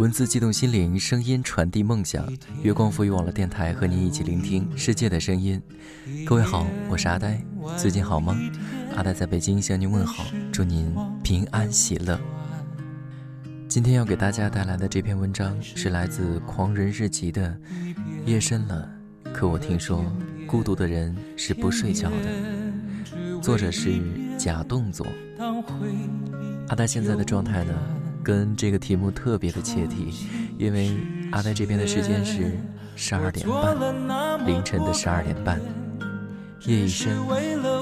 文字激动心灵，声音传递梦想。月光赋予网络电台和您一起聆听世界的声音。各位好，我是阿呆，最近好吗？阿呆在北京向您问好，祝您平安喜乐。今天要给大家带来的这篇文章是来自《狂人日记》的。夜深了，可我听说孤独的人是不睡觉的。作者是假动作。阿呆现在的状态呢？跟这个题目特别的切题，因为阿呆这边的时间是十二点半，凌晨的十二点半，夜已深，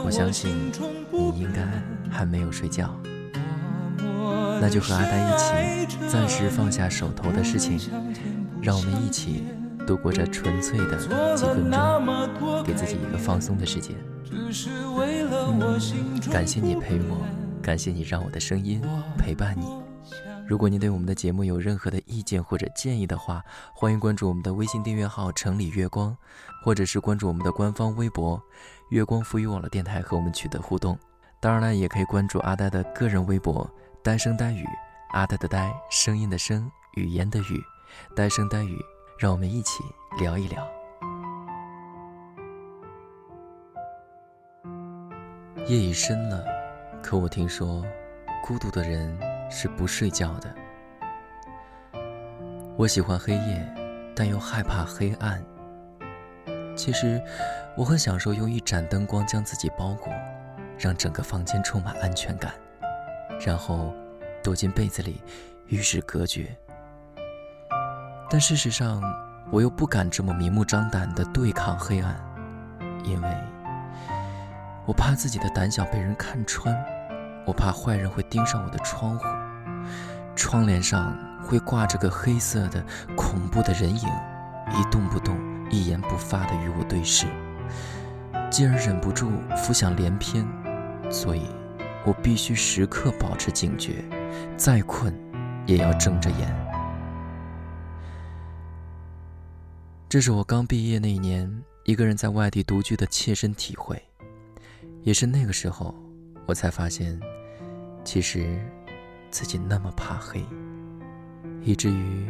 我相信你应该还没有睡觉，那就和阿呆一起暂时放下手头的事情，让我们一起度过这纯粹的几分钟，给自己一个放松的时间。感谢你陪我，感谢你让我的声音陪伴你。如果您对我们的节目有任何的意见或者建议的话，欢迎关注我们的微信订阅号“城里月光”，或者是关注我们的官方微博“月光浮语网络电台”和我们取得互动。当然了，也可以关注阿呆的个人微博“呆声呆语”，阿呆的呆，声音的声，语言的语，呆声呆语，让我们一起聊一聊。夜已深了，可我听说，孤独的人。是不睡觉的。我喜欢黑夜，但又害怕黑暗。其实，我很享受用一盏灯光将自己包裹，让整个房间充满安全感，然后躲进被子里与世隔绝。但事实上，我又不敢这么明目张胆地对抗黑暗，因为我怕自己的胆小被人看穿。我怕坏人会盯上我的窗户，窗帘上会挂着个黑色的恐怖的人影，一动不动，一言不发地与我对视，进而忍不住浮想联翩。所以，我必须时刻保持警觉，再困也要睁着眼。这是我刚毕业那年，一个人在外地独居的切身体会，也是那个时候，我才发现。其实，自己那么怕黑，以至于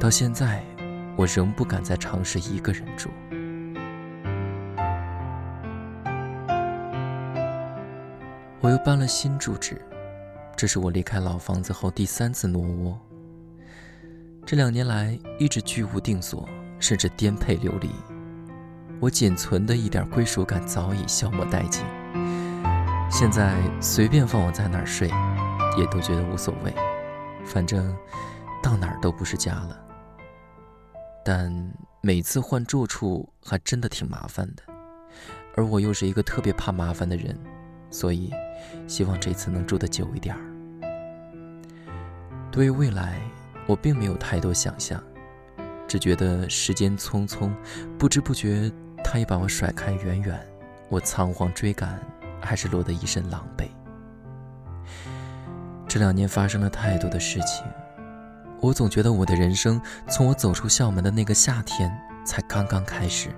到现在，我仍不敢再尝试一个人住。我又搬了新住址，这是我离开老房子后第三次挪窝。这两年来一直居无定所，甚至颠沛流离，我仅存的一点归属感早已消磨殆尽。现在随便放我在哪儿睡，也都觉得无所谓，反正到哪儿都不是家了。但每次换住处还真的挺麻烦的，而我又是一个特别怕麻烦的人，所以希望这次能住得久一点儿。对于未来，我并没有太多想象，只觉得时间匆匆，不知不觉他也把我甩开远远，我仓皇追赶。还是落得一身狼狈。这两年发生了太多的事情，我总觉得我的人生从我走出校门的那个夏天才刚刚开始。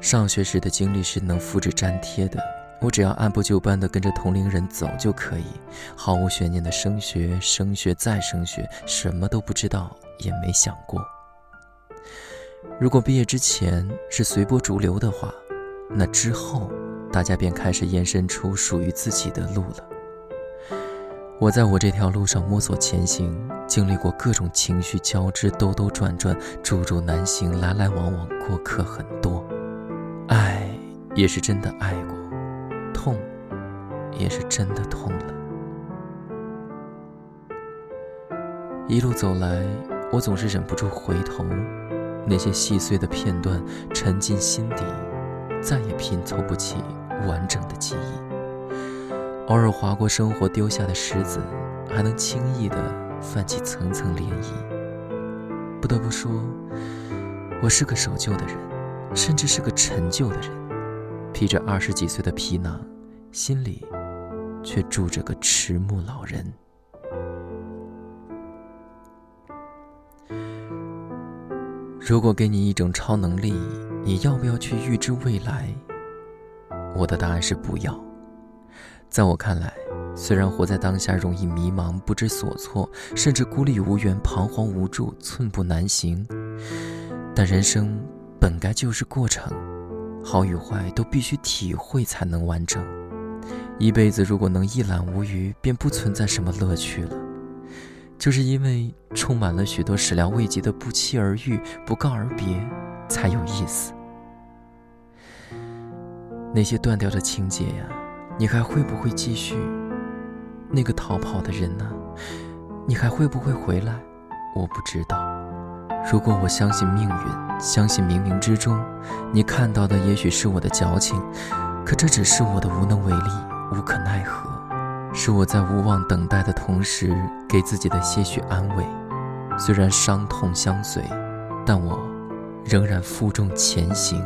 上学时的经历是能复制粘贴的，我只要按部就班的跟着同龄人走就可以，毫无悬念的升学、升学再升学，什么都不知道也没想过。如果毕业之前是随波逐流的话，那之后。大家便开始延伸出属于自己的路了。我在我这条路上摸索前行，经历过各种情绪交织、兜兜转转、注入难行、来来往往，过客很多。爱也是真的爱过，痛也是真的痛了。一路走来，我总是忍不住回头，那些细碎的片段沉进心底，再也拼凑不起。完整的记忆，偶尔划过生活丢下的石子，还能轻易地泛起层层涟漪。不得不说，我是个守旧的人，甚至是个陈旧的人，披着二十几岁的皮囊，心里却住着个迟暮老人。如果给你一种超能力，你要不要去预知未来？我的答案是不要。在我看来，虽然活在当下容易迷茫、不知所措，甚至孤立无援、彷徨无助、寸步难行，但人生本该就是过程，好与坏都必须体会才能完整。一辈子如果能一览无余，便不存在什么乐趣了。就是因为充满了许多始料未及的不期而遇、不告而别，才有意思。那些断掉的情节呀，你还会不会继续？那个逃跑的人呢？你还会不会回来？我不知道。如果我相信命运，相信冥冥之中，你看到的也许是我的矫情，可这只是我的无能为力，无可奈何，是我在无望等待的同时给自己的些许安慰。虽然伤痛相随，但我仍然负重前行。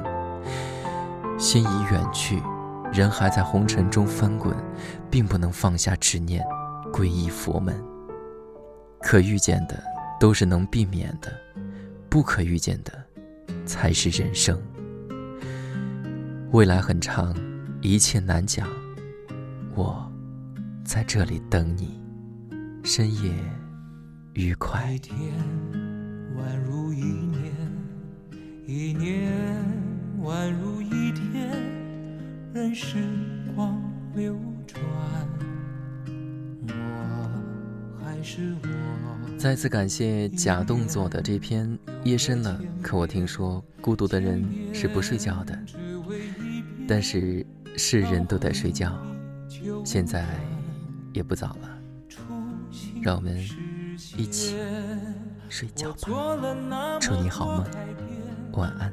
心已远去。人还在红尘中翻滚，并不能放下执念，皈依佛门。可预见的都是能避免的，不可预见的才是人生。未来很长，一切难讲。我在这里等你，深夜愉快。一年，一年宛如一天。任时光流转，我还是我。再次感谢假动作的这篇夜深了，可我听说孤独的人是不睡觉的，但是是人都在睡觉，现在也不早了，让我们一起睡觉吧。祝你好梦，晚安。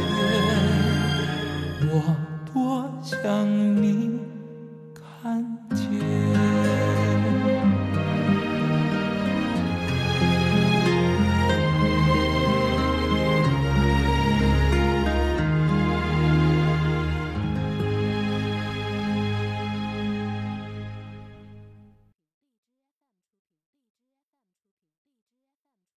想你。